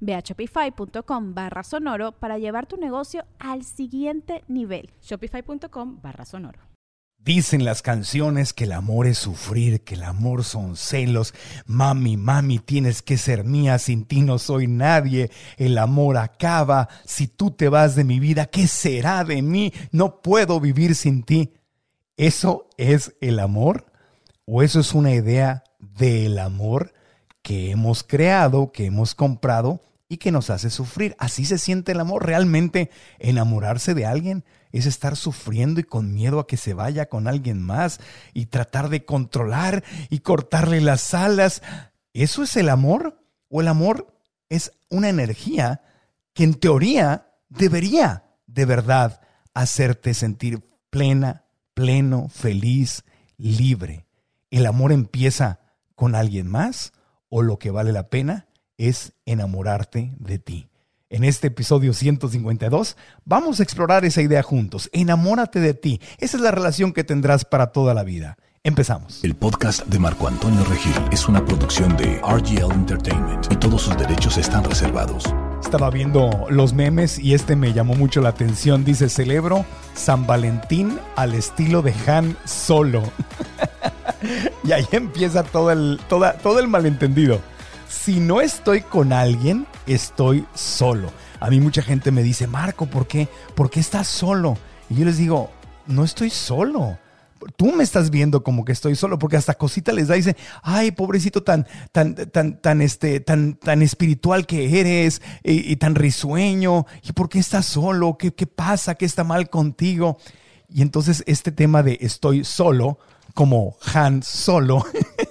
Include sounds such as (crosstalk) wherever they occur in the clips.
Ve a shopify.com barra sonoro para llevar tu negocio al siguiente nivel. Shopify.com barra sonoro. Dicen las canciones que el amor es sufrir, que el amor son celos. Mami, mami, tienes que ser mía, sin ti no soy nadie. El amor acaba. Si tú te vas de mi vida, ¿qué será de mí? No puedo vivir sin ti. ¿Eso es el amor? ¿O eso es una idea del amor? Que hemos creado, que hemos comprado y que nos hace sufrir. Así se siente el amor. Realmente enamorarse de alguien es estar sufriendo y con miedo a que se vaya con alguien más y tratar de controlar y cortarle las alas. ¿Eso es el amor? ¿O el amor es una energía que en teoría debería de verdad hacerte sentir plena, pleno, feliz, libre? ¿El amor empieza con alguien más? O lo que vale la pena es enamorarte de ti. En este episodio 152 vamos a explorar esa idea juntos. Enamórate de ti. Esa es la relación que tendrás para toda la vida. Empezamos. El podcast de Marco Antonio Regil es una producción de RGL Entertainment y todos sus derechos están reservados. Estaba viendo los memes y este me llamó mucho la atención. Dice, celebro San Valentín al estilo de Han Solo. (laughs) y ahí empieza todo el, todo el malentendido. Si no estoy con alguien, estoy solo. A mí mucha gente me dice, Marco, ¿por qué? ¿Por qué estás solo? Y yo les digo, no estoy solo. Tú me estás viendo como que estoy solo, porque hasta cosita les da dice, ay, pobrecito tan, tan, tan, tan, este, tan, tan espiritual que eres y, tan risueño. ¿Y por qué estás solo? ¿Qué, ¿Qué pasa? ¿Qué está mal contigo? Y entonces este tema de estoy solo, como Han Solo,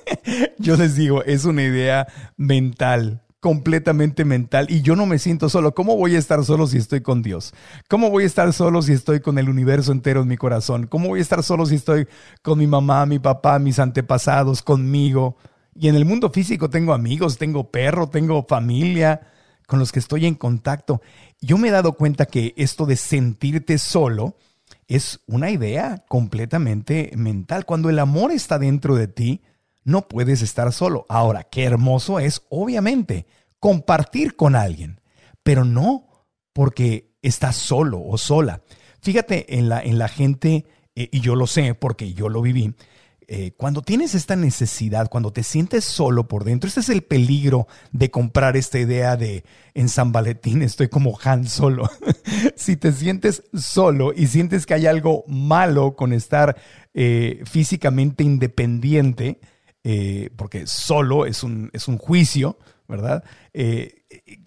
(laughs) yo les digo, es una idea mental, completamente mental y yo no me siento solo. ¿Cómo voy a estar solo si estoy con Dios? ¿Cómo voy a estar solo si estoy con el universo entero en mi corazón? ¿Cómo voy a estar solo si estoy con mi mamá, mi papá, mis antepasados, conmigo? Y en el mundo físico tengo amigos, tengo perro, tengo familia con los que estoy en contacto. Yo me he dado cuenta que esto de sentirte solo, es una idea completamente mental. Cuando el amor está dentro de ti, no puedes estar solo. Ahora, qué hermoso es, obviamente, compartir con alguien, pero no porque estás solo o sola. Fíjate en la, en la gente, eh, y yo lo sé porque yo lo viví, eh, cuando tienes esta necesidad, cuando te sientes solo por dentro, este es el peligro de comprar esta idea de en San Valentín estoy como Han solo. (laughs) si te sientes solo y sientes que hay algo malo con estar eh, físicamente independiente, eh, porque solo es un, es un juicio, ¿verdad?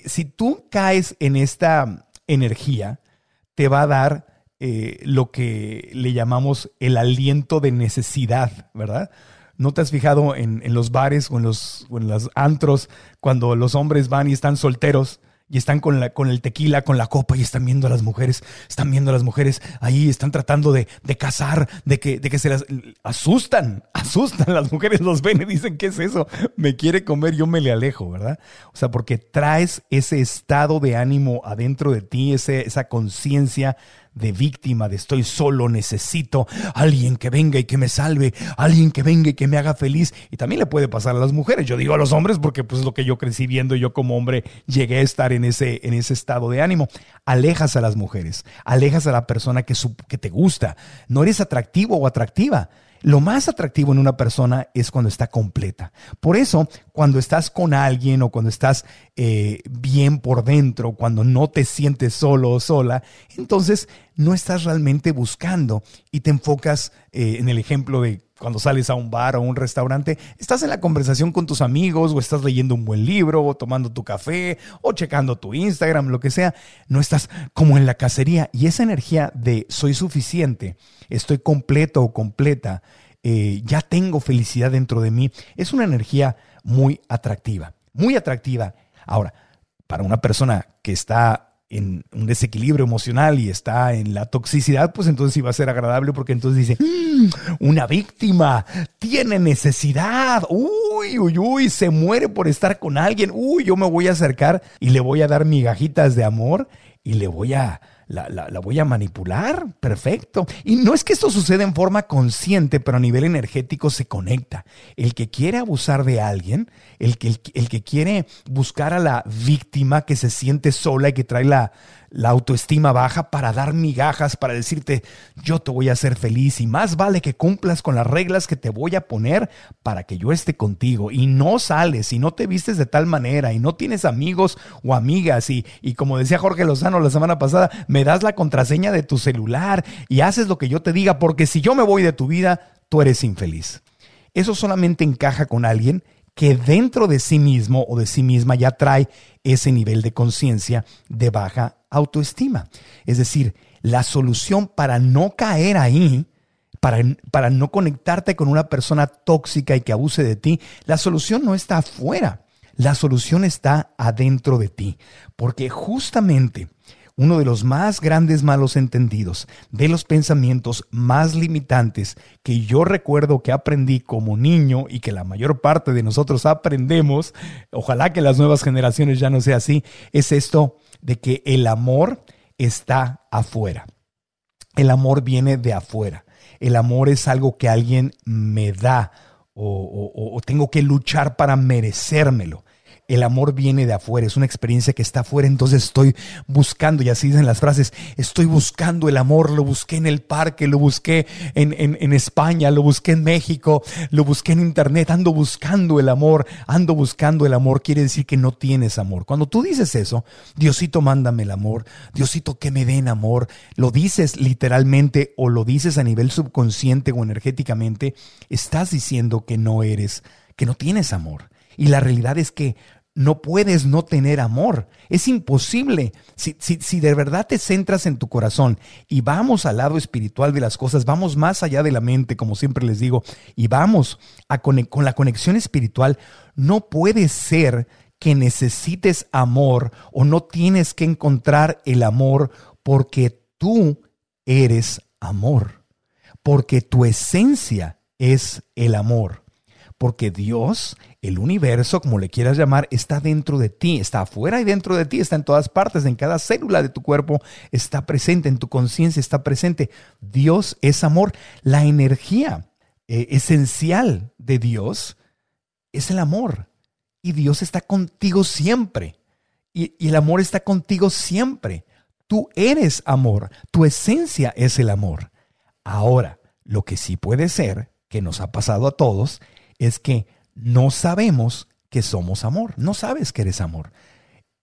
si tú caes en esta energía, te va a dar eh, lo que le llamamos el aliento de necesidad, ¿verdad? ¿No te has fijado en, los bares o en los, o en los antros cuando los hombres van y están solteros? Y están con, la, con el tequila, con la copa y están viendo a las mujeres, están viendo a las mujeres ahí, están tratando de, de cazar, de que, de que se las asustan, (laughs) asustan, las mujeres los ven y dicen, ¿qué es eso? Me quiere comer, yo me le alejo, ¿verdad? O sea, porque traes ese estado de ánimo adentro de ti, ese, esa conciencia de víctima, de estoy solo, necesito alguien que venga y que me salve, alguien que venga y que me haga feliz. Y también le puede pasar a las mujeres. Yo digo a los hombres porque pues es lo que yo crecí viendo, yo como hombre llegué a estar en ese, en ese estado de ánimo. Alejas a las mujeres, alejas a la persona que, que te gusta. No eres atractivo o atractiva Lo más atractivo en una persona es cuando está completa. Por eso, cuando estás con alguien o cuando estás eh, bien por dentro, cuando no te sientes solo o sola, entonces no estás realmente buscando y te enfocas eh, en el ejemplo de cuando sales a un bar o un restaurante, estás en la conversación con tus amigos o estás leyendo un buen libro o tomando tu café o checando tu Instagram, lo que sea, no estás como en la cacería y esa energía de soy suficiente, estoy completo o completa, eh, ya tengo felicidad dentro de mí, es una energía muy atractiva, muy atractiva. Ahora, para una persona que está en un desequilibrio emocional y está en la toxicidad, pues entonces sí va a ser agradable porque entonces dice, mm, una víctima tiene necesidad, uy, uy, uy, se muere por estar con alguien, uy, yo me voy a acercar y le voy a dar migajitas de amor y le voy a la, voy a manipular, perfecto. Y no es que esto suceda en forma consciente, pero a nivel energético se conecta. El que quiere abusar de alguien, el que, el que quiere buscar a la víctima que se siente sola y que trae la, la autoestima baja para dar migajas, para decirte, yo te voy a hacer feliz y más vale que cumplas con las reglas que te voy a poner para que yo esté contigo y no sales y no te vistes de tal manera y no tienes amigos o amigas y, y como decía Jorge Lozano la semana pasada, me das la contraseña de tu celular y haces lo que yo te diga porque si yo me voy de tu vida, tú eres infeliz. Eso solamente encaja con alguien que dentro de sí mismo o de sí misma ya trae ese nivel de conciencia de baja autoestima. Es decir, la solución para no caer ahí, para, para, no conectarte con una persona tóxica y que abuse de ti, la solución no está afuera, la solución está adentro de ti. Porque justamente uno de los más grandes malos entendidos, de los pensamientos más limitantes que yo recuerdo que aprendí como niño y que la mayor parte de nosotros aprendemos, ojalá que las nuevas generaciones ya no sea así, es esto de que el amor está afuera. El amor viene de afuera. El amor es algo que alguien me da o, tengo que luchar para merecérmelo. El amor viene de afuera, es una experiencia que está afuera, entonces estoy buscando, y así dicen las frases, estoy buscando el amor, lo busqué en el parque, lo busqué en, en, España, lo busqué en México, lo busqué en internet, ando buscando el amor, ando buscando el amor, quiere decir que no tienes amor. Cuando tú dices eso, Diosito, mándame el amor, Diosito, que me den amor, lo dices literalmente o lo dices a nivel subconsciente o energéticamente, estás diciendo que no eres, que no tienes amor. Y la realidad es que no puedes no tener amor. Es imposible. Si, si, de verdad te centras en tu corazón y vamos al lado espiritual de las cosas, vamos más allá de la mente, como siempre les digo, y vamos a con la conexión espiritual, no puede ser que necesites amor o no tienes que encontrar el amor porque tú eres amor, porque tu esencia es el amor porque Dios, el universo, como le quieras llamar, está dentro de ti, está afuera y dentro de ti, está en todas partes, en cada célula de tu cuerpo, está presente, en tu conciencia está presente. Dios es amor. La energía eh, esencial de Dios es el amor. Y Dios está contigo siempre. y el amor está contigo siempre. Tú eres amor, tu esencia es el amor. Ahora, lo que sí puede ser, que nos ha pasado a todos, es que no sabemos que somos amor, no sabes que eres amor.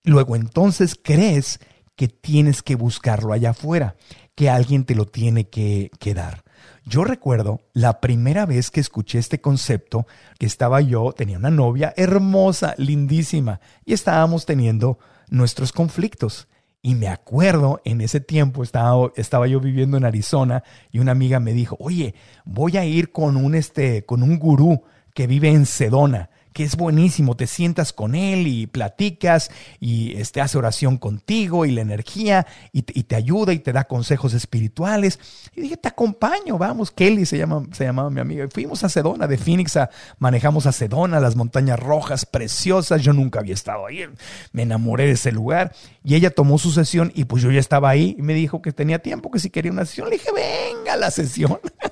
Luego entonces crees que tienes que buscarlo allá afuera, que alguien te lo tiene que, dar. Yo recuerdo la primera vez que escuché este concepto, que estaba yo, tenía una novia hermosa, lindísima, y estábamos teniendo nuestros conflictos. Y me acuerdo, en ese tiempo estaba, estaba, yo viviendo en Arizona y una amiga me dijo, oye, voy a ir con un, este, con un gurú que vive en Sedona, que es buenísimo, te sientas con él y platicas y este, hace oración contigo y la energía y te, ayuda y te da consejos espirituales. Y dije, te acompaño, vamos, Kelly se, llama, se llamaba mi amiga. fuimos a Sedona, de Phoenix a, manejamos a Sedona, las montañas rojas preciosas, yo nunca había estado ahí, me enamoré de ese lugar y ella tomó su sesión y pues yo ya estaba ahí y me dijo que tenía tiempo, que si quería una sesión, le dije, venga a la sesión. (laughs)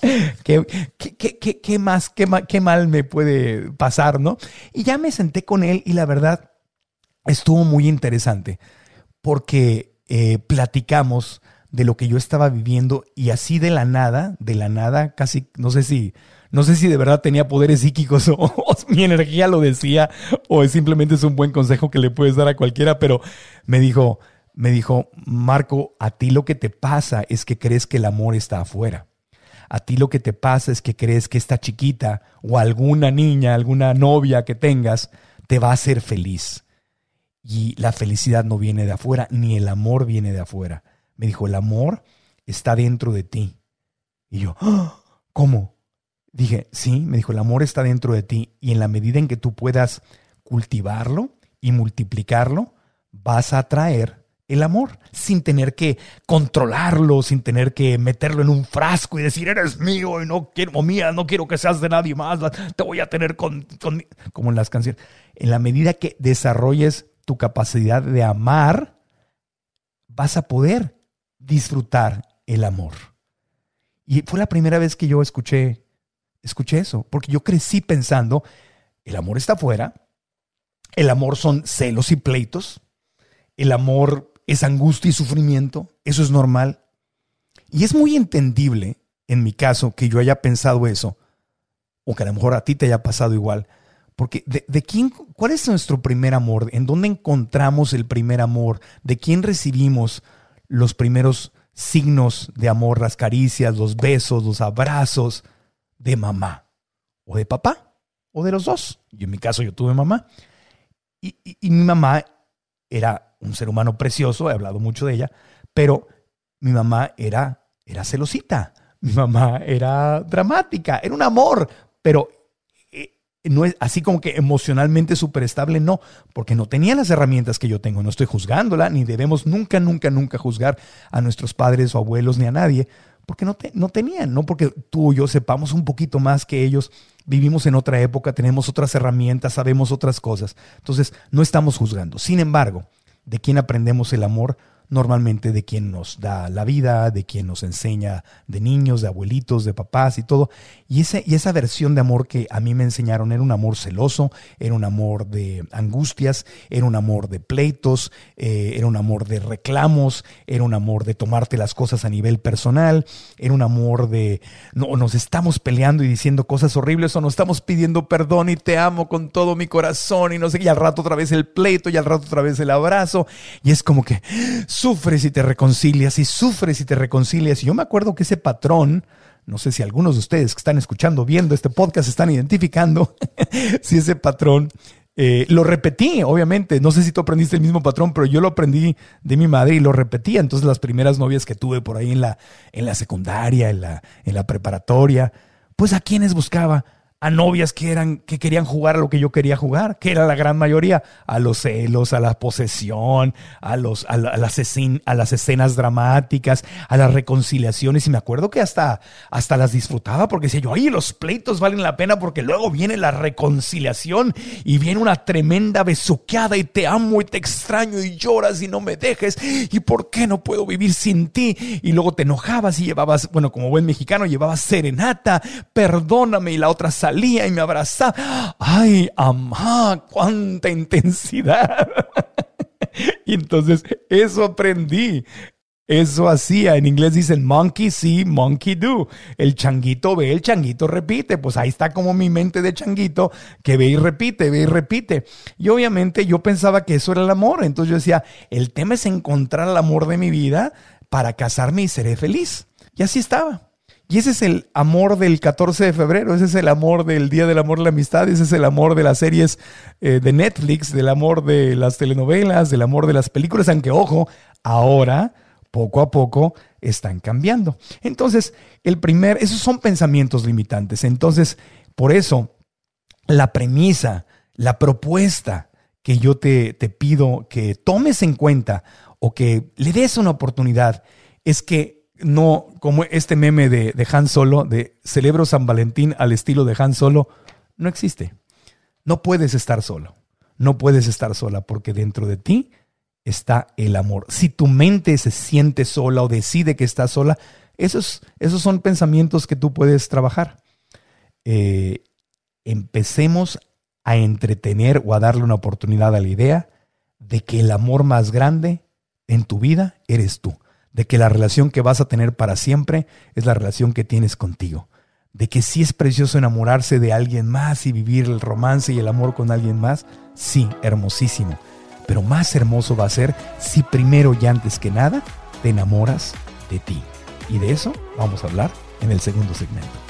(laughs) ¿Qué, qué, más, qué, qué mal me puede pasar, no? Y ya me senté con él y la verdad estuvo muy interesante porque eh, platicamos de lo que yo estaba viviendo y así de la nada, de la nada, casi, no sé si, no sé si de verdad tenía poderes psíquicos (laughs) o, mi energía lo decía o simplemente es un buen consejo que le puedes dar a cualquiera, pero me dijo, me dijo, Marco, a ti lo que te pasa es que crees que el amor está afuera. A ti lo que te pasa es que crees que esta chiquita o alguna niña, alguna novia que tengas, te va a hacer feliz. Y la felicidad no viene de afuera, ni el amor viene de afuera. Me dijo, el amor está dentro de ti. Y yo, ¡Ah! ¿cómo? Dije, sí, me dijo, el amor está dentro de ti y en la medida en que tú puedas cultivarlo y multiplicarlo, vas a atraer el amor sin tener que controlarlo, sin tener que meterlo en un frasco y decir, eres mío y no quiero, o mía, no quiero que seas de nadie más, te voy a tener con, con, como en las canciones. En la medida que desarrolles tu capacidad de amar, vas a poder disfrutar el amor. Y fue la primera vez que yo escuché, escuché eso, porque yo crecí pensando, el amor está afuera, el amor son celos y pleitos, el amor es angustia y sufrimiento, eso es normal. Y es muy entendible, en mi caso, que yo haya pensado eso, o que a lo mejor a ti te haya pasado igual, porque de, de, quién, ¿cuál es nuestro primer amor? ¿En dónde encontramos el primer amor? ¿De quién recibimos los primeros signos de amor, las caricias, los besos, los abrazos? De mamá o de papá o de los dos. Y en mi caso yo tuve mamá. Y, mi mamá era un ser humano precioso, he hablado mucho de ella, pero mi mamá era, era celosita, mi mamá era dramática, era un amor, pero no es así como que emocionalmente súper estable, no, porque no tenía las herramientas que yo tengo. No estoy juzgándola, ni debemos nunca, nunca, nunca juzgar a nuestros padres o abuelos ni a nadie, porque no, te, no tenían, no porque tú y yo sepamos un poquito más que ellos, vivimos en otra época, tenemos otras herramientas, sabemos otras cosas. Entonces, no estamos juzgando. Sin embargo, ¿de quién aprendemos el amor? Normalmente de quien nos da la vida, de quien nos enseña de niños, de abuelitos, de papás y todo. Y, ese, y esa versión de amor que a mí me enseñaron era un amor celoso, era un amor de angustias, era un amor de pleitos, eh, era un amor de reclamos, era un amor de tomarte las cosas a nivel personal, era un amor de no, nos estamos peleando y diciendo cosas horribles o nos estamos pidiendo perdón y te amo con todo mi corazón y no sé y al rato otra vez el pleito y al rato otra vez el abrazo. Y es como que sufres y te reconcilias y sufres y te reconcilias. Y yo me acuerdo que ese patrón, no sé si algunos de ustedes que están escuchando, viendo este podcast, están identificando (laughs) si ese patrón eh, lo repetí, obviamente. No sé si tú aprendiste el mismo patrón, pero yo lo aprendí de mi madre y lo repetía. Entonces, las primeras novias que tuve por ahí en la, en la secundaria, en la, en la preparatoria, pues a quienes buscaba a novias que eran que querían jugar a lo que yo quería jugar, que era la gran mayoría, a los celos, a la posesión, a los a, la, a, las, escen, a las escenas dramáticas, a las reconciliaciones y me acuerdo que hasta hasta las disfrutaba porque decía yo, "Ay, los pleitos valen la pena porque luego viene la reconciliación y viene una tremenda besuqueada y te amo y te extraño y lloras y no me dejes y por qué no puedo vivir sin ti?" Y luego te enojabas y llevabas, bueno, como buen mexicano llevabas serenata, perdóname y la otra salía y me abrazaba. ¡Ay, amá! ¡Cuánta intensidad! (laughs) y entonces eso aprendí. Eso hacía. En inglés dicen monkey see, monkey do. El changuito ve, el changuito repite. Pues ahí está como mi mente de changuito que ve y repite, ve y repite. Y obviamente yo pensaba que eso era el amor. Entonces yo decía, el tema es encontrar el amor de mi vida para casarme y seré feliz. Y así estaba. Y ese es el amor del 14 de febrero, ese es el amor del Día del Amor y la Amistad, ese es el amor de las series eh, de Netflix, del amor de las telenovelas, del amor de las películas, aunque ojo, ahora, poco a poco, están cambiando. Entonces, el primer, esos son pensamientos limitantes. Entonces, por eso, la premisa, la propuesta que yo te, te pido que tomes en cuenta o que le des una oportunidad es que no como este meme de, Han Solo, de celebro San Valentín al estilo de Han Solo, no existe. No puedes estar solo. No puedes estar sola porque dentro de ti está el amor. Si tu mente se siente sola o decide que está sola, esos, esos son pensamientos que tú puedes trabajar. Eh, empecemos a entretener o a darle una oportunidad a la idea de que el amor más grande en tu vida eres tú de que la relación que vas a tener para siempre es la relación que tienes contigo, de que sí es precioso enamorarse de alguien más y vivir el romance y el amor con alguien más, sí, hermosísimo, pero más hermoso va a ser si primero y antes que nada te enamoras de ti. Y de eso vamos a hablar en el segundo segmento.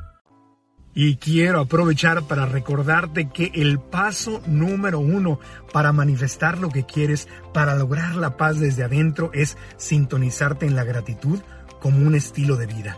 Y quiero aprovechar para recordarte que el paso número uno para manifestar lo que quieres, para lograr la paz desde adentro, es sintonizarte en la gratitud como un estilo de vida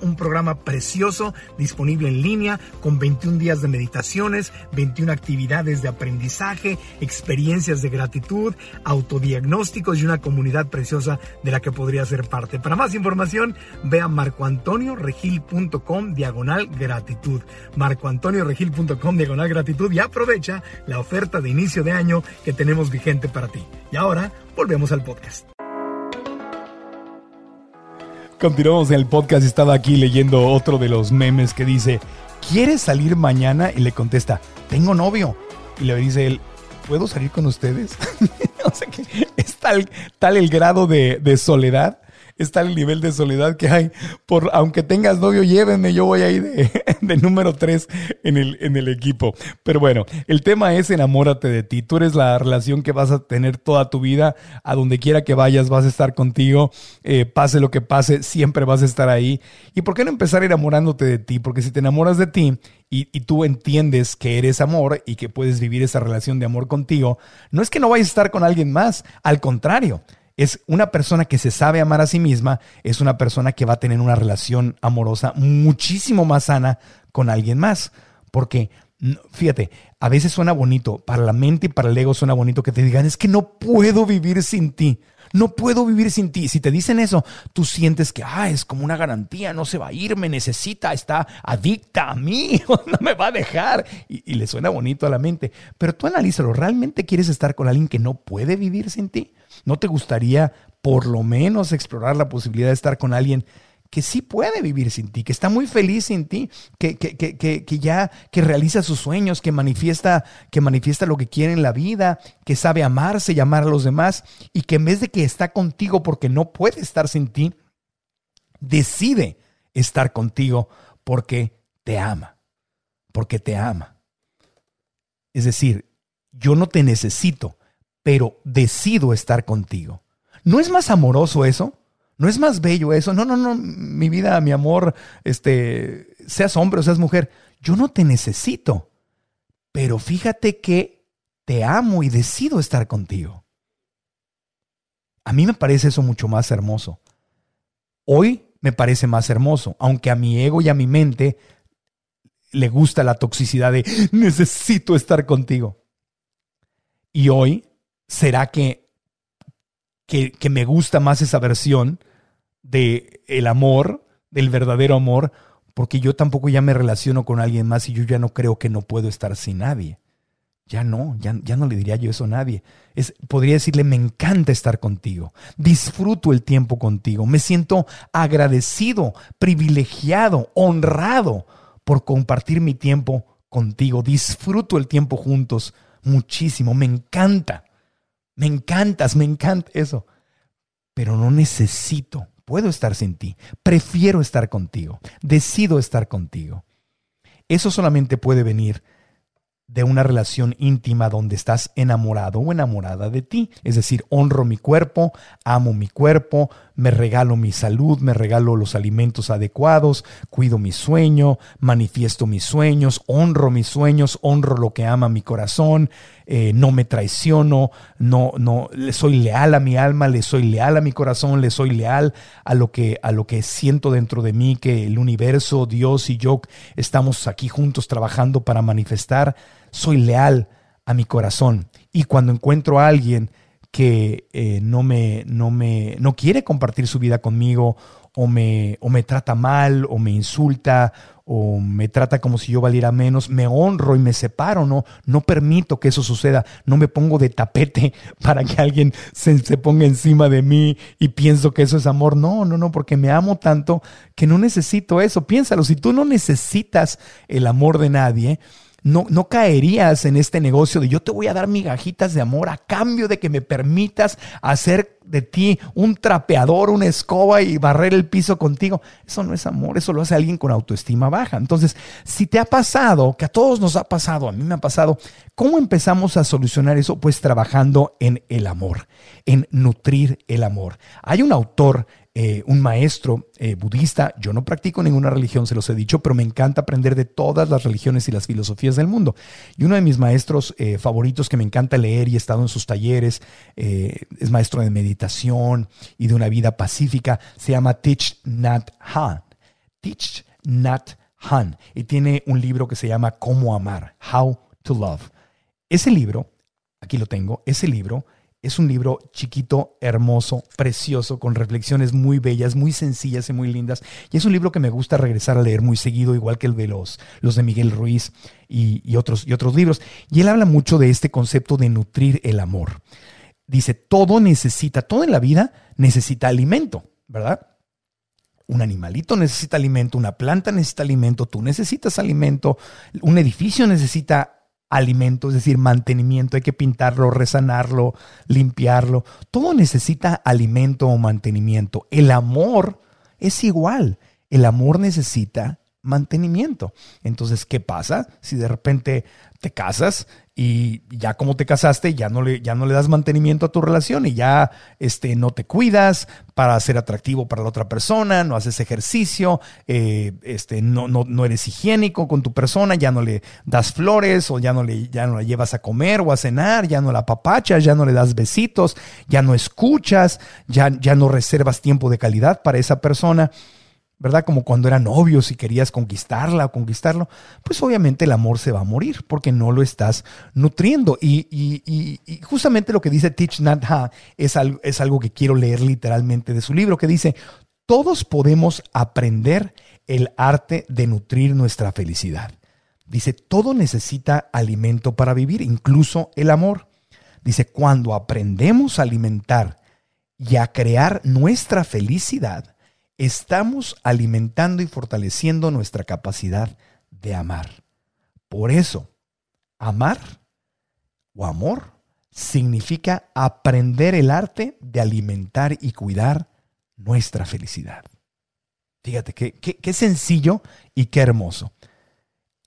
un programa precioso disponible en línea con 21 días de meditaciones, 21 actividades de aprendizaje, experiencias de gratitud, autodiagnósticos y una comunidad preciosa de la que podría ser parte. Para más información, ve a marcoantonioregil.com diagonal gratitud. marcoantonioregil.com diagonal gratitud y aprovecha la oferta de inicio de año que tenemos vigente para ti. Y ahora, volvemos al podcast. Continuamos en el podcast estaba aquí leyendo otro de los memes que dice, ¿quieres salir mañana? Y le contesta, tengo novio. Y le dice él, ¿puedo salir con ustedes? (laughs) o sea que es tal, tal el grado de, de soledad está el nivel de soledad que hay. Por, aunque tengas novio, llévenme, yo voy ahí de, (laughs) de número 3 en el, en el equipo. Pero bueno, el tema es enamórate de ti. Tú eres la relación que vas a tener toda tu vida. A donde quiera que vayas, vas a estar contigo. Eh, pase lo que pase, siempre vas a estar ahí. ¿Y por qué no empezar enamorándote de ti? Porque si te enamoras de ti y, y, tú entiendes que eres amor y que puedes vivir esa relación de amor contigo, no es que no vayas a estar con alguien más, al contrario, es una persona que se sabe amar a sí misma, es una persona que va a tener una relación amorosa muchísimo más sana con alguien más. Porque, fíjate, a veces suena bonito, para la mente y para el ego suena bonito que te digan, es que no puedo vivir sin ti. No puedo vivir sin ti. Si te dicen eso, tú sientes que ah, es como una garantía, no se va a ir, me necesita, está adicta a mí, (laughs) no me va a dejar. Y, y le suena bonito a la mente. Pero tú analízalo, ¿realmente quieres estar con alguien que no puede vivir sin ti? ¿No te gustaría por lo menos explorar la posibilidad de estar con alguien que sí puede vivir sin ti, que está muy feliz sin ti, que, que, que, que, ya que realiza sus sueños, que manifiesta, que manifiesta lo que quiere en la vida, que sabe amarse y amar a los demás, y que en vez de que está contigo porque no puede estar sin ti, decide estar contigo porque te ama, porque te ama. Es decir, yo no te necesito, pero decido estar contigo. ¿No es más amoroso eso? ¿No es más bello eso? No, no, no, mi vida, mi amor, este, seas hombre o seas mujer, yo no te necesito, pero fíjate que te amo y decido estar contigo. A mí me parece eso mucho más hermoso. Hoy me parece más hermoso, aunque a mi ego y a mi mente le gusta la toxicidad de necesito estar contigo. Y hoy ¿será que, que, que, me gusta más esa versión de el amor, del verdadero amor? Porque yo tampoco ya me relaciono con alguien más y yo ya no creo que no puedo estar sin nadie. Ya no, ya, ya no le diría yo eso a nadie. Es, podría decirle, me encanta estar contigo, disfruto el tiempo contigo, me siento agradecido, privilegiado, honrado por compartir mi tiempo contigo, disfruto el tiempo juntos muchísimo, me encanta. Me encantas, me encanta eso. Pero no necesito, puedo estar sin ti. Prefiero estar contigo. Decido estar contigo. Eso solamente puede venir de una relación íntima donde estás enamorado o enamorada de ti. Es decir, honro mi cuerpo, amo mi cuerpo, me regalo mi salud, me regalo los alimentos adecuados, cuido mi sueño, manifiesto mis sueños, honro mis sueños, honro lo que ama mi corazón, eh, no me traiciono, no, no, le soy leal a mi alma, le soy leal a mi corazón, le soy leal a lo que, a lo que siento dentro de mí, que el universo, Dios y yo estamos aquí juntos trabajando para manifestar soy leal a mi corazón. Y cuando encuentro a alguien que eh, no, me, no, me, no quiere compartir su vida conmigo o me, o me trata mal o me insulta o me trata como si yo valiera menos, me honro y me separo, no, no permito que eso suceda, no me pongo de tapete (laughs) para que alguien se, se, ponga encima de mí y pienso que eso es amor, no, no, no, porque me amo tanto que no necesito eso, piénsalo, si tú no necesitas el amor de nadie, no, caerías en este negocio de yo te voy a dar migajitas de amor a cambio de que me permitas hacer de ti un trapeador, una escoba y barrer el piso contigo. Eso no es amor, eso lo hace alguien con autoestima baja. Entonces, si te ha pasado, que a todos nos ha pasado, a mí me ha pasado, ¿cómo empezamos a solucionar eso? Pues trabajando en el amor, en nutrir el amor. Hay un autor eh, un maestro eh, budista. Yo no practico ninguna religión, se los he dicho, pero me encanta aprender de todas las religiones y las filosofías del mundo. Y uno de mis maestros eh, favoritos que me encanta leer y he estado en sus talleres, es maestro de meditación y de una vida pacífica, se llama Thich Nhat Hanh. Thich Nhat Hanh. Y tiene un libro que se llama Cómo amar, How to Love. Ese libro, aquí lo tengo, ese libro es un libro chiquito, hermoso, precioso, con reflexiones muy bellas, muy sencillas y muy lindas. Y es un libro que me gusta regresar a leer muy seguido, igual que el de los, de Miguel Ruiz y, otros, y otros libros. Y él habla mucho de este concepto de nutrir el amor. Dice, todo necesita, todo en la vida necesita alimento, ¿verdad? Un animalito necesita alimento, una planta necesita alimento, tú necesitas alimento, un edificio necesita alimento, es decir, mantenimiento, hay que pintarlo, resanarlo, limpiarlo. Todo necesita alimento o mantenimiento. El amor es igual. El amor necesita mantenimiento. Entonces, ¿qué pasa si de repente te casas y ya como te casaste, ya no le, ya no le das mantenimiento a tu relación y ya este, no te cuidas para ser atractivo para la otra persona, no haces ejercicio, eh, este, no, no, no, eres higiénico con tu persona, ya no le das flores o ya no, le, ya no la llevas a comer o a cenar, ya no la papachas, ya no le das besitos, ya no escuchas, ya, ya no reservas tiempo de calidad para esa persona. ¿Verdad? Como cuando eran novios y querías conquistarla o conquistarlo, pues obviamente el amor se va a morir porque no lo estás nutriendo. Y, justamente lo que dice Tich Nhat Hanh es algo, es algo que quiero leer literalmente de su libro, que dice, todos podemos aprender el arte de nutrir nuestra felicidad. Dice, todo necesita alimento para vivir, incluso el amor. Dice, cuando aprendemos a alimentar y a crear nuestra felicidad, estamos alimentando y fortaleciendo nuestra capacidad de amar. Por eso, amar o amor significa aprender el arte de alimentar y cuidar nuestra felicidad. Fíjate qué, qué, sencillo y qué hermoso.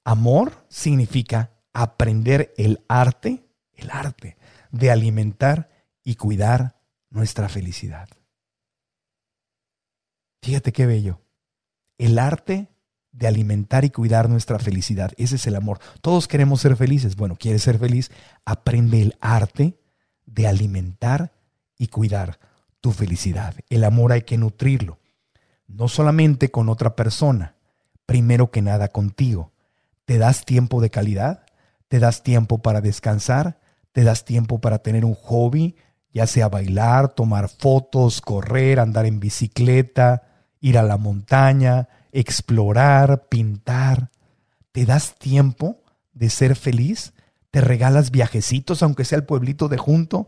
Amor significa aprender el arte, el arte de alimentar y cuidar nuestra felicidad. Fíjate qué bello. El arte de alimentar y cuidar nuestra felicidad. Ese es el amor. Todos queremos ser felices. Bueno, ¿quieres ser feliz? Aprende el arte de alimentar y cuidar tu felicidad. El amor hay que nutrirlo. No solamente con otra persona, primero que nada contigo. ¿Te das tiempo de calidad? ¿Te das tiempo para descansar? ¿Te das tiempo para tener un hobby? Ya sea bailar, tomar fotos, correr, andar en bicicleta, ir a la montaña, explorar, pintar. ¿Te das tiempo de ser feliz? ¿Te regalas viajecitos, aunque sea el pueblito de junto?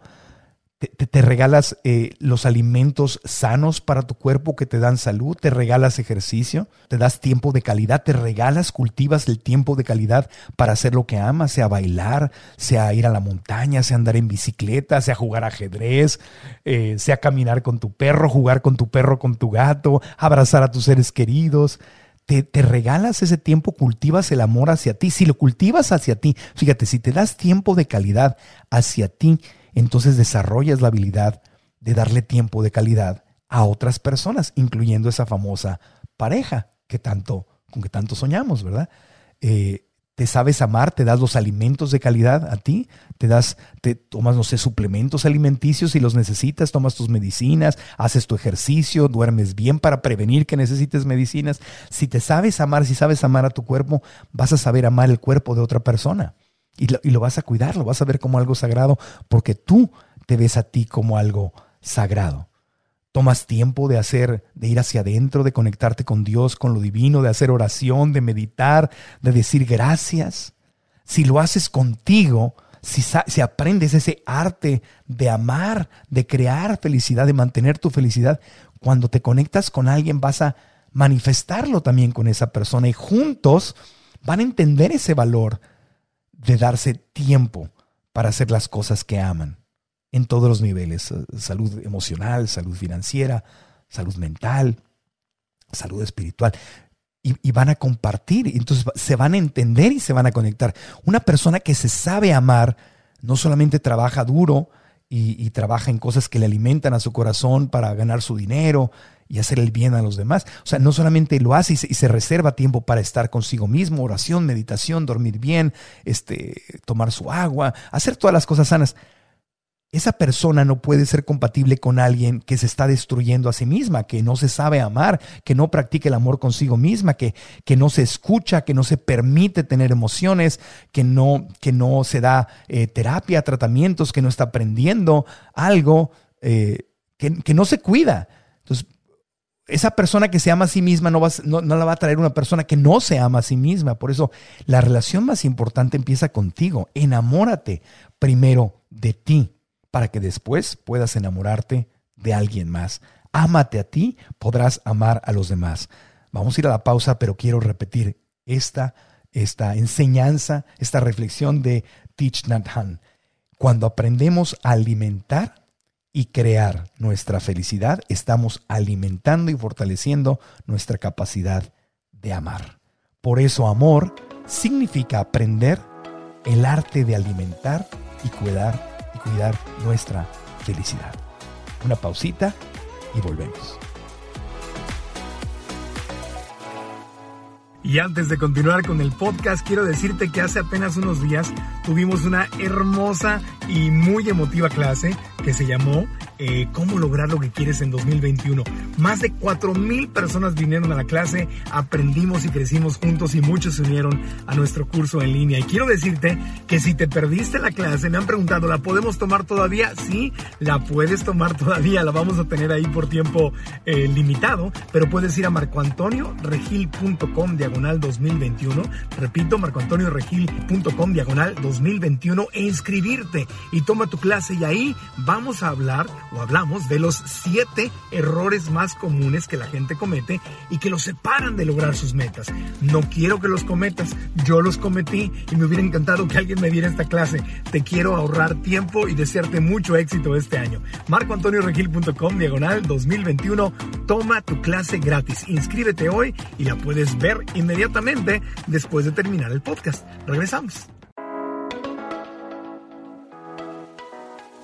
Te, regalas eh, los alimentos sanos para tu cuerpo que te dan salud, te regalas ejercicio, te das tiempo de calidad, te regalas, cultivas el tiempo de calidad para hacer lo que amas, sea bailar, sea ir a la montaña, sea andar en bicicleta, sea jugar ajedrez, eh, sea caminar con tu perro, jugar con tu perro, con tu gato, abrazar a tus seres queridos. te, te, regalas ese tiempo, cultivas el amor hacia ti. Si lo cultivas hacia ti, fíjate, si te das tiempo de calidad hacia ti, entonces desarrollas la habilidad de darle tiempo de calidad a otras personas, incluyendo esa famosa pareja que tanto, con que tanto soñamos, ¿verdad? Eh, te sabes amar, te das los alimentos de calidad a ti, te das, te tomas, no sé, suplementos alimenticios si los necesitas, tomas tus medicinas, haces tu ejercicio, duermes bien para prevenir que necesites medicinas. Si te sabes amar, si sabes amar a tu cuerpo, vas a saber amar el cuerpo de otra persona y lo, y lo vas a cuidar, lo vas a ver como algo sagrado, porque tú te ves a ti como algo sagrado. Tomas tiempo de hacer, de ir hacia adentro, de conectarte con Dios, con lo divino, de hacer oración, de meditar, de decir gracias. Si lo haces contigo, si, si, aprendes ese arte de amar, de crear felicidad, de mantener tu felicidad, cuando te conectas con alguien vas a manifestarlo también con esa persona y juntos van a entender ese valor de darse tiempo para hacer las cosas que aman en todos los niveles, eh, salud emocional, salud financiera, salud mental, salud espiritual. Y, van a compartir, entonces se van a entender y se van a conectar. Una persona que se sabe amar no solamente trabaja duro y, trabaja en cosas que le alimentan a su corazón para ganar su dinero y hacer el bien a los demás. O sea, no solamente lo hace y se, y se, reserva tiempo para estar consigo mismo, oración, meditación, dormir bien, este, tomar su agua, hacer todas las cosas sanas esa persona no puede ser compatible con alguien que se está destruyendo a sí misma, que no se sabe amar, que no practica el amor consigo misma, que, que no se escucha, que no se permite tener emociones, que no, que no se da eh, terapia, tratamientos, que no está aprendiendo algo, eh, que, no se cuida. Entonces, esa persona que se ama a sí misma no, va, no, no, la va a traer una persona que no se ama a sí misma. Por eso la relación más importante empieza contigo. Enamórate primero de ti para que después puedas enamorarte de alguien más. Ámate a ti, podrás amar a los demás. Vamos a ir a la pausa, pero quiero repetir esta, esta enseñanza, esta reflexión de Teach Nhat Hanh. Cuando aprendemos a alimentar y crear nuestra felicidad, estamos alimentando y fortaleciendo nuestra capacidad de amar. Por eso amor significa aprender el arte de alimentar y cuidar cuidar nuestra felicidad. Una pausita y volvemos. Y antes de continuar con el podcast, quiero decirte que hace apenas unos días tuvimos una hermosa y muy emotiva clase que se llamó eh, cómo lograr lo que quieres en 2021. Más de 4.000 personas vinieron a la clase, aprendimos y crecimos juntos y muchos se unieron a nuestro curso en línea. Y quiero decirte que si te perdiste la clase, me han preguntado, ¿la podemos tomar todavía? Sí, la puedes tomar todavía, la vamos a tener ahí por tiempo eh, limitado, pero puedes ir a marcoantonioregil.com diagonal 2021. Repito, marcoantonioregil.com diagonal 2021 e inscribirte y toma tu clase y ahí vamos a hablar o hablamos de los siete errores más comunes que la gente comete y que los separan de lograr sus metas. No quiero que los cometas, yo los cometí y me hubiera encantado que alguien me diera esta clase. Te quiero ahorrar tiempo y desearte mucho éxito este año. MarcoAntonioRegil.com diagonal 2021. Toma tu clase gratis. Inscríbete hoy y la puedes ver inmediatamente después de terminar el podcast. Regresamos.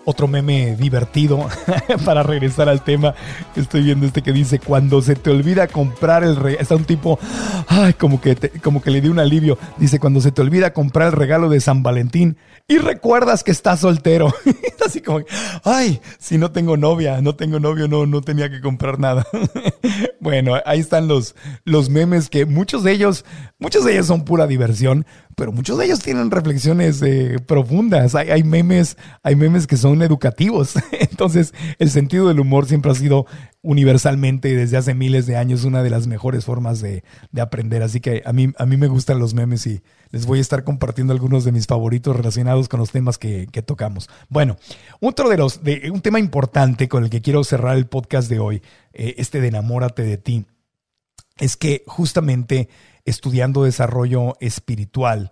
Otro meme divertido (laughs) para regresar al tema. Estoy viendo este que dice, cuando se te olvida comprar el regalo, está un tipo, ay, como que, como que le dio un alivio. Dice, cuando se te olvida comprar el regalo de San Valentín y recuerdas que estás soltero. (laughs) Así como, ay, si no tengo novia, no tengo novio, no, no tenía que comprar nada. (laughs) bueno, ahí están los, los memes que muchos de ellos, muchos de ellos son pura diversión, pero muchos de ellos tienen reflexiones eh, profundas. Hay, memes, hay memes que son educativos. (laughs) Entonces, el sentido del humor siempre ha sido universalmente desde hace miles de años una de las mejores formas de, de, aprender. Así que a mí, a mí me gustan los memes y les voy a estar compartiendo algunos de mis favoritos relacionados con los temas que, tocamos. Bueno, otro de los, de, un tema importante con el que quiero cerrar el podcast de hoy, eh, este de enamórate de ti, es que justamente estudiando desarrollo espiritual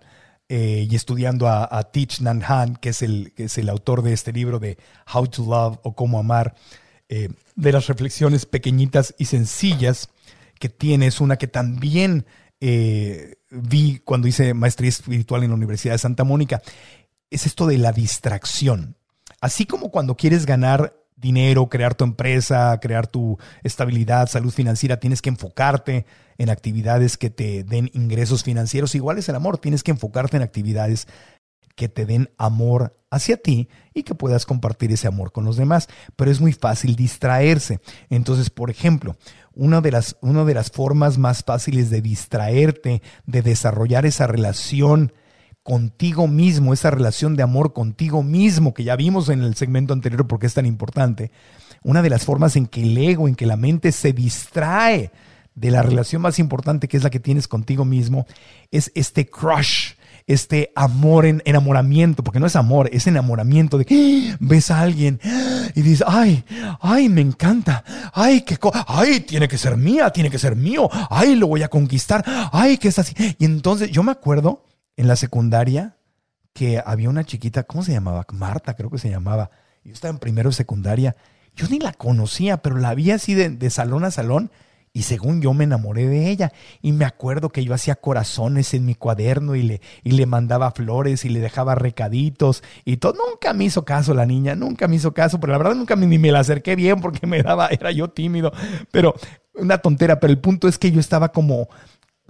eh, y estudiando a, Teach Nan Han, que es, el, que es el autor de este libro de How to Love o Cómo Amar, eh, de las reflexiones pequeñitas y sencillas que tiene es una que también eh, vi cuando hice maestría espiritual en la Universidad de Santa Mónica. Es esto de la distracción. Así como cuando quieres ganar dinero, crear tu empresa, crear tu estabilidad, salud financiera, tienes que enfocarte en actividades que te den ingresos financieros. Igual es el amor, tienes que enfocarte en actividades que te den amor hacia ti y que puedas compartir ese amor con los demás. Pero es muy fácil distraerse. Entonces, por ejemplo, una de las, una de las formas más fáciles de distraerte, de desarrollar esa relación contigo mismo, esa relación de amor contigo mismo que ya vimos en el segmento anterior porque es tan importante, una de las formas en que el ego, en que la mente se distrae de la relación más importante que es la que tienes contigo mismo, es este crush, este amor en enamoramiento, porque no es amor, es enamoramiento de que ¡Ah! ves a alguien y dices, ay, ay, me encanta, ay, qué ay, tiene que ser mía, tiene que ser mío, ay, lo voy a conquistar, ay, que es así. Y entonces yo me acuerdo en la secundaria que había una chiquita, ¿cómo se llamaba? Marta, creo que se llamaba. Yo estaba en primero de secundaria. Yo ni la conocía, pero la vi así de, de salón a salón y según yo me enamoré de ella. Y me acuerdo que yo hacía corazones en mi cuaderno y le, y le mandaba flores y le dejaba recaditos y todo. Nunca me hizo caso la niña, nunca me hizo caso, pero la verdad nunca ni me la acerqué bien porque me daba, (laughs) era yo tímido. Pero una tontera, pero el punto es que yo estaba como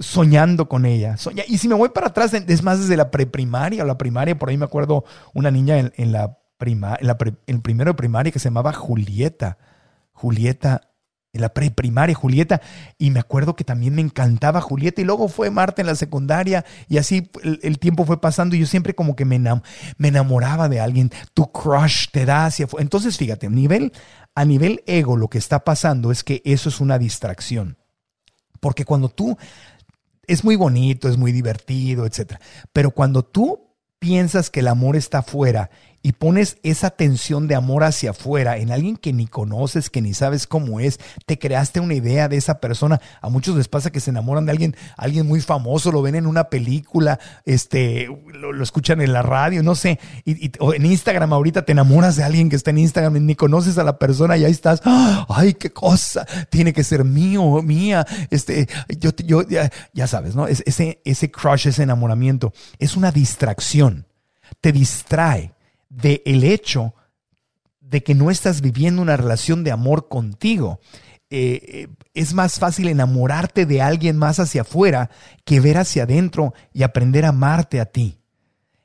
soñando con ella. Soña, y si me voy para atrás, es más desde la preprimaria o la primaria, por ahí me acuerdo una niña en, la prima, en, en primero de primaria que se llamaba Julieta. Julieta en la preprimaria, Julieta, y me acuerdo que también me encantaba Julieta, y luego fue Marta en la secundaria, y así el, tiempo fue pasando, y yo siempre como que me, me enamoraba de alguien, tu crush te da hacia Entonces, fíjate, a nivel, a nivel ego lo que está pasando es que eso es una distracción, porque cuando tú, es muy bonito, es muy divertido, etcétera, pero cuando tú piensas que el amor está afuera y pones esa tensión de amor hacia afuera en alguien que ni conoces, que ni sabes cómo es, te creaste una idea de esa persona. A muchos les pasa que se enamoran de alguien, alguien muy famoso, lo ven en una película, este, lo, escuchan en la radio, no sé, y, o en Instagram ahorita te enamoras de alguien que está en Instagram y ni conoces a la persona y ahí estás, ay, qué cosa, tiene que ser mío, mía, este, yo, yo ya, ya sabes, ¿no? ese, ese crush, ese enamoramiento, es una distracción, te distrae de el hecho de que no estás viviendo una relación de amor contigo. Eh, eh, es más fácil enamorarte de alguien más hacia afuera que ver hacia adentro y aprender a amarte a ti.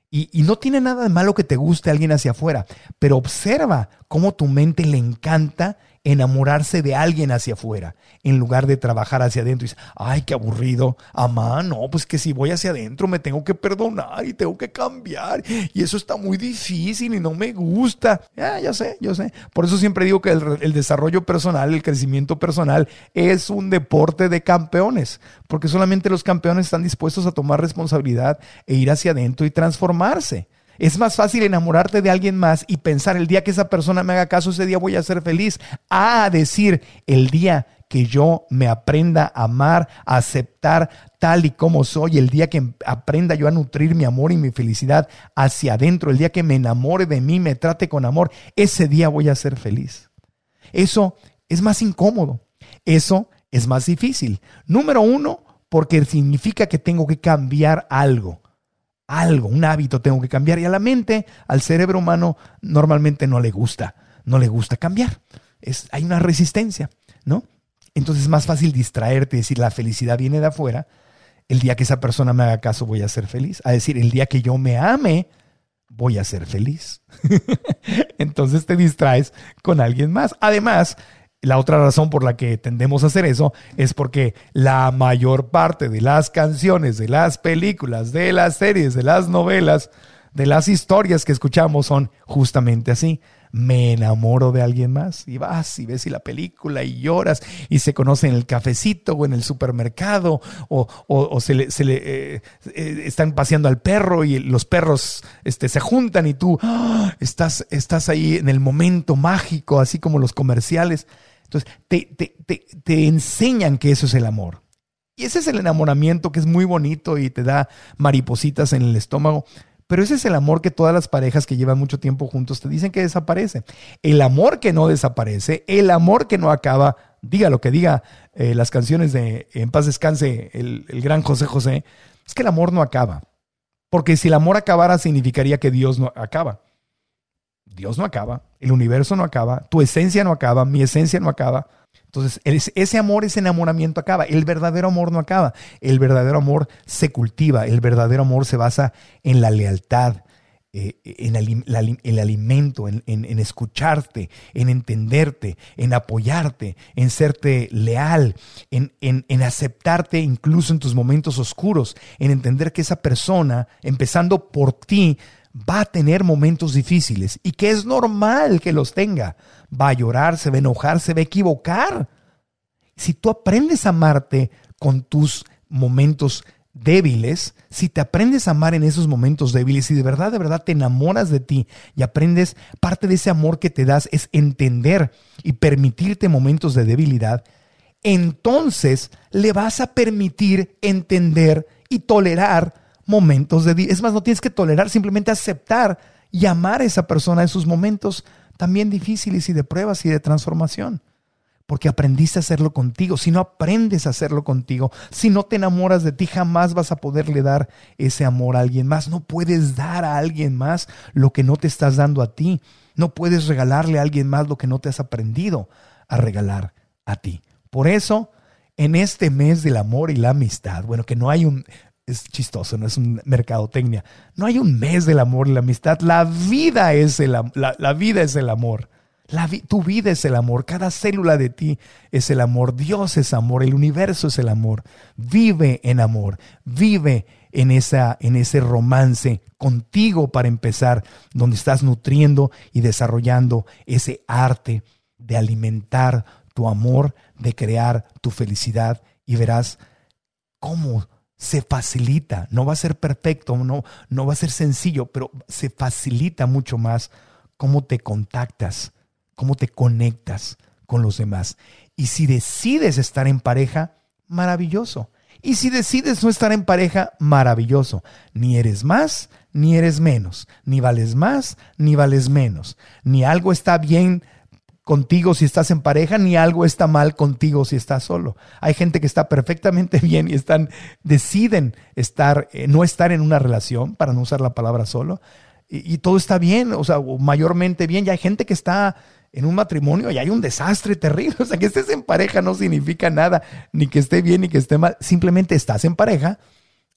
Y, y, no tiene nada de malo que te guste alguien hacia afuera, pero observa cómo tu mente le encanta enamorarse de alguien hacia afuera, en lugar de trabajar hacia adentro. Y dice, ay, qué aburrido. Amá, no, pues que si voy hacia adentro me tengo que perdonar y tengo que cambiar. Y eso está muy difícil y no me gusta. Ya, sé, yo sé. Por eso siempre digo que el, el desarrollo personal, el crecimiento personal es un deporte de campeones, porque solamente los campeones están dispuestos a tomar responsabilidad e ir hacia adentro y transformarse. Es más fácil enamorarte de alguien más y pensar el día que esa persona me haga caso, ese día voy a ser feliz, a decir el día que yo me aprenda a amar, a aceptar tal y como soy, el día que aprenda yo a nutrir mi amor y mi felicidad hacia adentro, el día que me enamore de mí, me trate con amor, ese día voy a ser feliz. Eso es más incómodo, eso es más difícil. Número uno, porque significa que tengo que cambiar algo algo, un hábito tengo que cambiar. Y a la mente, al cerebro humano, normalmente no le gusta, no le gusta cambiar. Es, hay una resistencia, ¿no? Entonces es más fácil distraerte y decir la felicidad viene de afuera. El día que esa persona me haga caso voy a ser feliz. A decir, el día que yo me ame, voy a ser feliz. (laughs) Entonces te distraes con alguien más. Además, la otra razón por la que tendemos a hacer eso es porque la mayor parte de las canciones, de las películas, de las series, de las novelas, de las historias que escuchamos son justamente así. Me enamoro de alguien más y vas y ves y la película y lloras y se conoce en el cafecito o en el supermercado o, se le, eh, eh, están paseando al perro y los perros este, se juntan y tú ¡ah! estás, estás ahí en el momento mágico, así como los comerciales. Entonces, te, enseñan que eso es el amor. Y ese es el enamoramiento que es muy bonito y te da maripositas en el estómago. Pero ese es el amor que todas las parejas que llevan mucho tiempo juntos te dicen que desaparece. El amor que no desaparece, el amor que no acaba, diga lo que diga eh, las canciones de En paz descanse el, el gran José José, es que el amor no acaba. Porque si el amor acabara significaría que Dios no acaba. Dios no acaba, el universo no acaba, tu esencia no acaba, mi esencia no acaba. Entonces, ese amor, ese enamoramiento acaba. El verdadero amor no acaba. El verdadero amor se cultiva. El verdadero amor se basa en la lealtad, eh, en el, alimento, en, escucharte, en entenderte, en apoyarte, en serte leal, en aceptarte incluso en tus momentos oscuros, en entender que esa persona, empezando por ti, va a tener momentos difíciles y que es normal que los tenga. Va a llorar, se va a enojar, se va a equivocar. Si tú aprendes a amarte con tus momentos débiles, si te aprendes a amar en esos momentos débiles y de verdad, de verdad te enamoras de ti y aprendes, parte de ese amor que te das es entender y permitirte momentos de debilidad, entonces le vas a permitir entender y tolerar momentos de... Es más, no tienes que tolerar, simplemente aceptar y amar a esa persona en sus momentos también difíciles y de pruebas y de transformación. Porque aprendiste a hacerlo contigo. Si no aprendes a hacerlo contigo, si no te enamoras de ti, jamás vas a poderle dar ese amor a alguien más. No puedes dar a alguien más lo que no te estás dando a ti. No puedes regalarle a alguien más lo que no te has aprendido a regalar a ti. Por eso, en este mes del amor y la amistad, bueno, que no hay un, es chistoso, no es un mercadotecnia. No hay un mes del amor y la amistad. La vida es el, la, vida es el amor. La tu vida es el amor. Cada célula de ti es el amor. Dios es amor. El universo es el amor. Vive en amor. Vive en, esa, en ese romance contigo para empezar, donde estás nutriendo y desarrollando ese arte de alimentar tu amor, de crear tu felicidad y verás cómo se facilita, no va a ser perfecto, no, no va a ser sencillo, pero se facilita mucho más cómo te contactas, cómo te conectas con los demás. Y si decides estar en pareja, maravilloso. Y si decides no estar en pareja, maravilloso. Ni eres más, ni eres menos. Ni vales más, ni vales menos. Ni algo está bien contigo si estás en pareja, ni algo está mal contigo si estás solo. Hay gente que está perfectamente (laughs) bien y están, deciden estar, eh, no estar en una relación, para no usar la palabra solo, y, todo está bien, o sea, mayormente bien. Y hay gente que está en un matrimonio y hay un desastre terrible. (laughs) O sea, que estés en pareja no significa nada, ni que esté bien ni que esté mal. Simplemente estás en pareja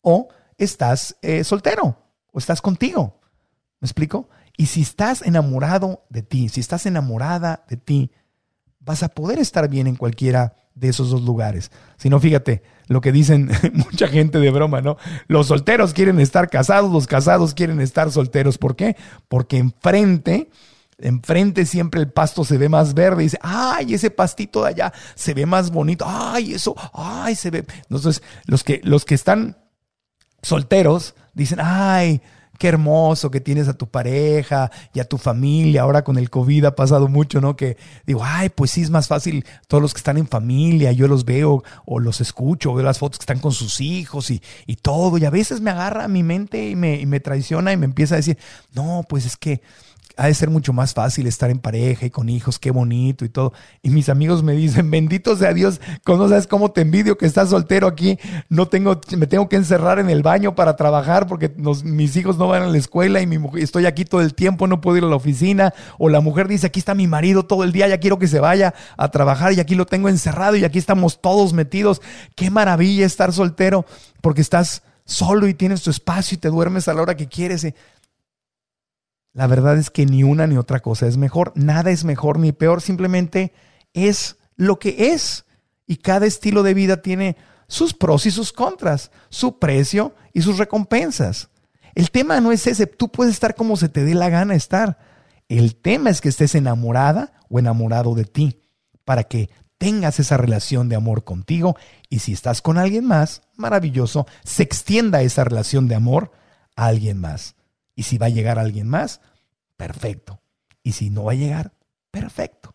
o estás eh, soltero o estás contigo. ¿Me explico? Y si estás enamorado de ti, si estás enamorada de ti, vas a poder estar bien en cualquiera de esos dos lugares. Si no, fíjate lo que dicen (laughs) mucha gente de broma, ¿no? Los solteros quieren estar casados, los casados quieren estar solteros. ¿Por qué? Porque enfrente, enfrente siempre el pasto se ve más verde. Y dice, ay, ese pastito de allá se ve más bonito. Ay, eso, ay, se ve. Entonces, los que, los que están solteros dicen, ay, qué hermoso que tienes a tu pareja y a tu familia. Ahora con el COVID ha pasado mucho, ¿no? Que digo, ay, pues sí es más fácil todos los que están en familia, yo los veo o los escucho, veo las fotos que están con sus hijos y, y todo. Y a veces me agarra mi mente y me, y me traiciona y me empieza a decir, no, pues es que ha de ser mucho más fácil estar en pareja y con hijos, qué bonito y todo. Y mis amigos me dicen, bendito sea Dios, no sabes cómo te envidio que estás soltero aquí, no tengo, me tengo que encerrar en el baño para trabajar porque mis hijos no van a la escuela y mi estoy aquí todo el tiempo, no puedo ir a la oficina. O la mujer dice, aquí está mi marido todo el día, ya quiero que se vaya a trabajar y aquí lo tengo encerrado y aquí estamos todos metidos. Qué maravilla estar soltero porque estás solo y tienes tu espacio y te duermes a la hora que quieres. La verdad es que ni una ni otra cosa es mejor. Nada es mejor ni peor, simplemente es lo que es. Y cada estilo de vida tiene sus pros y sus contras, su precio y sus recompensas. El tema no es ese, tú puedes estar como se te dé la gana estar. El tema es que estés enamorada o enamorado de ti, para que tengas esa relación de amor contigo y si estás con alguien más, maravilloso, se extienda esa relación de amor a alguien más. Y si va a llegar alguien más, perfecto. Y si no va a llegar, perfecto.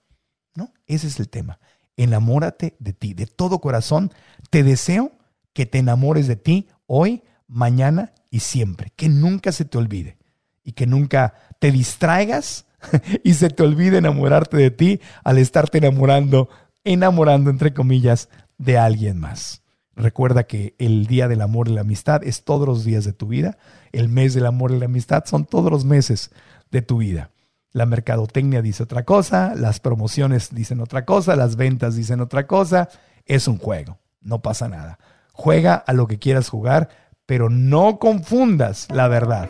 ¿No? Ese es el tema. Enamórate de ti, de todo corazón. Te deseo que te enamores de ti hoy, mañana y siempre. Que nunca se te olvide. Y que nunca te distraigas (laughs) y se te olvide enamorarte de ti al estarte enamorando enamorando, entre comillas, de alguien más. Recuerda que el Día del Amor y la Amistad es todos los días de tu vida. El mes del amor y la amistad son todos los meses de tu vida. La mercadotecnia dice otra cosa, las promociones dicen otra cosa, las ventas dicen otra cosa. Es un juego, no pasa nada. Juega a lo que quieras jugar, pero no confundas la verdad.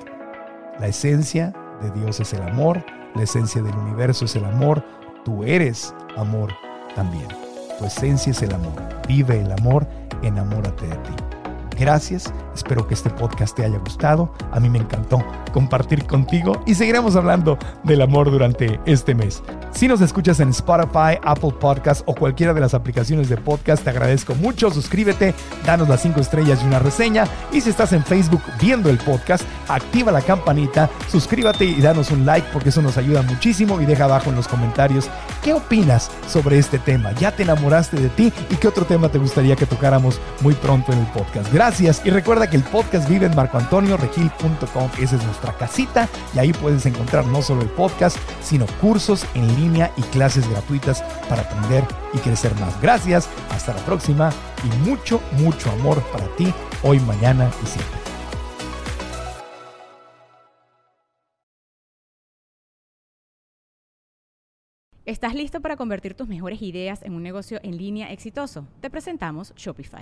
La esencia de Dios es el amor, la esencia del universo es el amor, tú eres amor también. Tu esencia es el amor. Vive el amor, enamórate de ti. Gracias, espero que este podcast te haya gustado. A mí me encantó compartir contigo y seguiremos hablando del amor durante este mes. Si nos escuchas en Spotify, Apple Podcast o cualquiera de las aplicaciones de podcast, te agradezco mucho. Suscríbete, danos las cinco estrellas y una reseña. Y si estás en Facebook viendo el podcast, activa la campanita, suscríbete y danos un like porque eso nos ayuda muchísimo. Y deja abajo en los comentarios qué opinas sobre este tema. ¿Ya te enamoraste de ti? ¿Y qué otro tema te gustaría que tocáramos muy pronto en el podcast? Gracias. Y recuerda el podcast vive en marcoantonioregil.com. Esa es nuestra casita y ahí puedes encontrar no solo el podcast, sino cursos en línea y clases gratuitas para aprender y crecer más. Gracias, hasta la próxima y mucho, mucho amor para ti hoy, mañana y siempre. ¿Estás listo para convertir tus mejores ideas en un negocio en línea exitoso? Te presentamos Shopify.